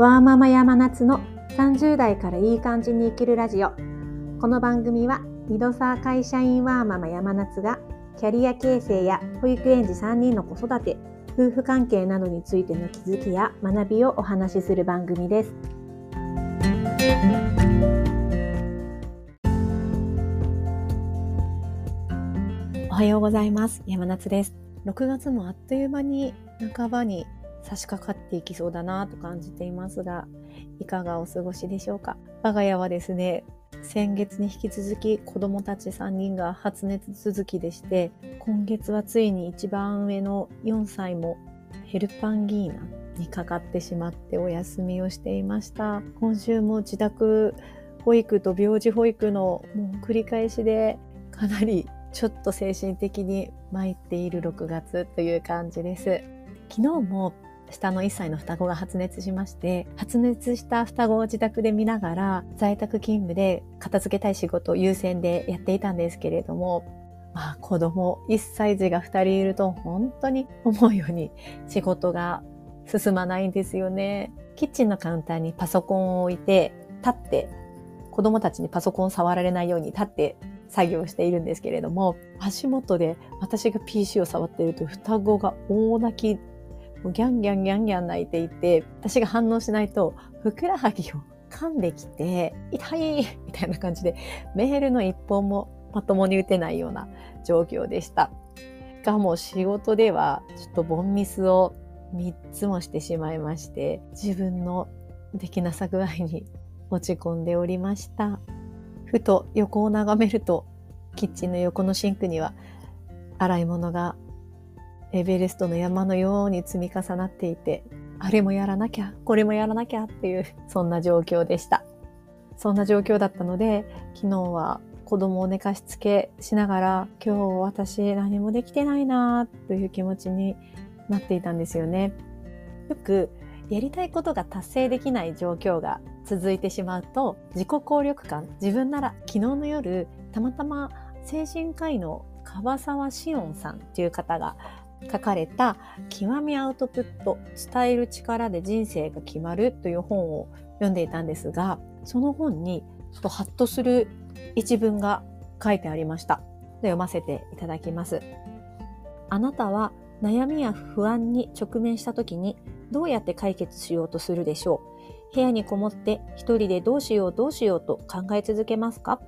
ワーママ山夏の30代からいい感じに生きるラジオ。この番組はミドサー会社員ワーママ山夏がキャリア形成や保育園児3人の子育て夫婦関係などについての気づきや学びをお話しする番組です。おはようございます。山夏です。6月もあっという間に半ばに差し掛かっていきそうだなと感じていますがいかがお過ごしでしょうか？我が家はですね先月に引き続き子供たち3人が発熱続きでして今月はついに一番上の4歳もヘルパンギーナにかかってしまってお休みをしていました今週も自宅保育と病児保育のもう繰り返しでかなりちょっと精神的に参っている6月という感じです。昨日も下の1歳の双子が発熱しまして、発熱した双子を自宅で見ながら、在宅勤務で片付けたい仕事を優先でやっていたんですけれども、まあ子供1歳児が2人いると本当に思うように仕事が進まないんですよね。キッチンのカウンターにパソコンを置いて、立って子供たちにパソコンを触られないように立って作業しているんですけれども、足元で私が PC を触っていると双子が大泣き、ギャンギャンギャンギャン泣いていて、私が反応しないと、ふくらはぎを噛んできて、痛いみたいな感じで、メールの一本もまともに打てないような状況でした。がもう仕事では、ちょっとボンミスを3つもしてしまいまして、自分のできなさ具合に落ち込んでおりました。ふと横を眺めると、キッチンの横のシンクには、洗い物がエベレストの山のように積み重なっていて、あれもやらなきゃ、これもやらなきゃっていう、そんな状況でした。そんな状況だったので、昨日は子供を寝かしつけしながら、今日私何もできてないなという気持ちになっていたんですよね。よくやりたいことが達成できない状況が続いてしまうと自己効力感自分なら昨日の夜たまたま精神科医の樺沢志音さんという方が書かれた「極みアウトプット伝える力で人生が決まる」という本を読んでいたんですがその本にちょっとハッとする一文が書いてありました。読ませていただきます。あなたは悩みや不安に直面した時にどうやって解決しようとするでしょう？部屋にこもって一人でどうしようどうしようと考え続けますか？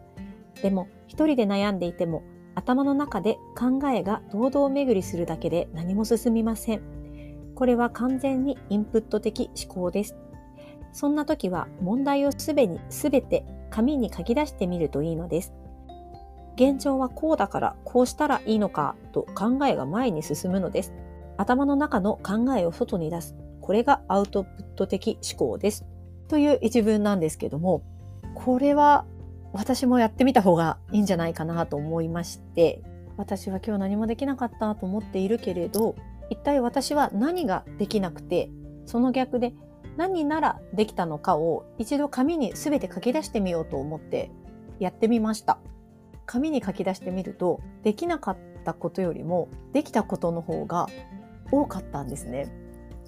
でも一人で悩んでいても頭の中で考えが堂々巡りするだけで何も進みません。これは完全にインプット的思考です。そんな時は問題をすべに全て紙に書き出してみるといいのです。現状はこうだからこうしたらいいのかと考えが前に進むのです。頭の中の考えを外に出す。これがアウトプット的思考です。という一文なんですけども、これは私もやってみた方がいいんじゃないかなと思いまして、私は今日何もできなかったと思っているけれど、一体私は何ができなくて、その逆で何ならできたのかを一度紙に全て書き出してみようと思ってやってみました。紙に書き出してみると、できなかったことよりもできたことの方が多かったんですね。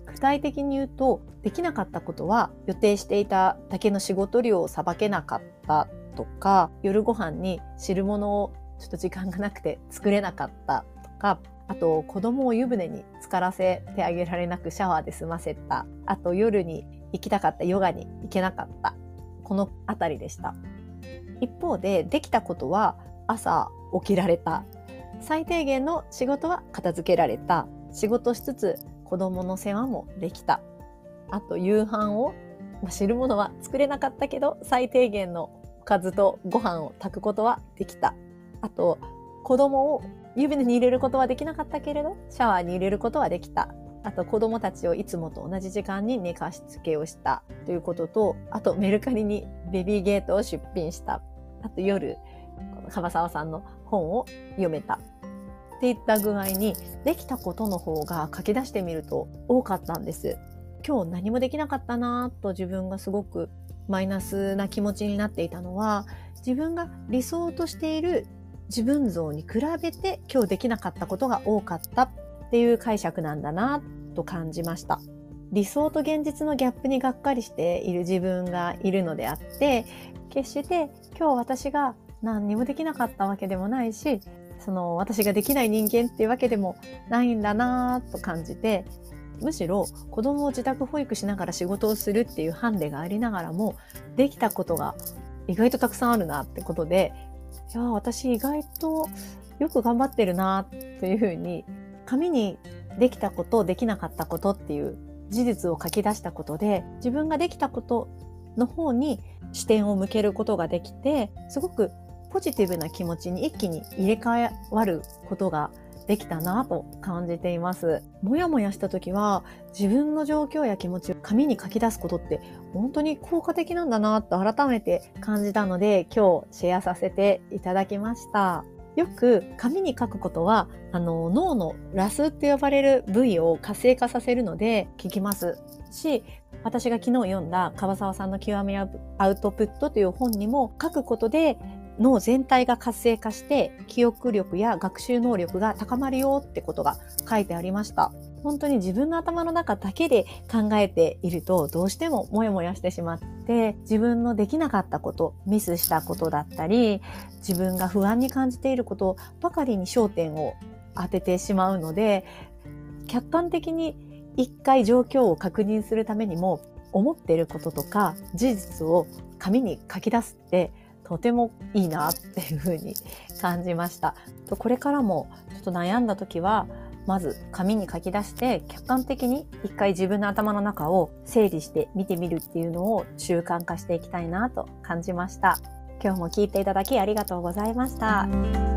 具体的に言うとできなかったことは予定していただけの仕事量をさばけなかったとか夜ご飯に汁物をちょっと時間がなくて作れなかったとかあと子供を湯船に浸からせてあげられなくシャワーで済ませた。あと夜に行きたかったヨガに行けなかった。この辺りでした。一方でできたことは朝起きられた。最低限の仕事は片付けられた。仕事しつつ子供の世話もできた。あと夕飯を、ま、汁物は作れなかったけど最低限のずとご飯を炊くことはできた。あと子供を湯船に入れることはできなかったけれどシャワーに入れることはできた。あと子供たちをいつもと同じ時間に寝かしつけをしたということと、あとメルカリにベビーゲートを出品した。あと夜、この樺沢さんの本を読めた。っていった具合にできたことの方が書き出してみると多かったんです。今日何もできなかったなと自分がすごくマイナスな気持ちになっていたのは自分が理想としている自分像に比べて今日できなかったことが多かったっていう解釈なんだなと感じました。理想と現実のギャップにがっかりしている自分がいるのであって決して今日私が何にもできなかったわけでもないしその私ができない人間っていうわけでもないんだなと感じてむしろ子供を自宅保育しながら仕事をするっていうハンデがありながらもできたことが意外とたくさんあるなってことでいや私意外とよく頑張ってるなというふうに紙にできたことできなかったことっていう事実を書き出したことで自分ができたことの方に視点を向けることができてすごくポジティブな気持ちに一気に入れ替わることができたなと感じています。もやもやした時は自分の状況や気持ちを紙に書き出すことって本当に効果的なんだなと改めて感じたので今日シェアさせていただきました。よく紙に書くことはあの脳のラスって呼ばれる部位を活性化させるので聞きますし私が昨日読んだ樺沢さんの極めアウトプットという本にも書くことで脳全体が活性化して記憶力や学習能力が高まるよってことが書いてありました。本当に自分の頭の中だけで考えているとどうしてもモヤモヤしてしまって自分のできなかったことミスしたことだったり自分が不安に感じていることばかりに焦点を当ててしまうので客観的に一回状況を確認するためにも思っていることとか事実を紙に書き出すってとてもいいなっていうふうに感じました。これからもちょっと悩んだ時はまず紙に書き出して客観的に一回自分の頭の中を整理して見てみるっていうのを習慣化していきたいなと感じました。今日も聞いていただきありがとうございました。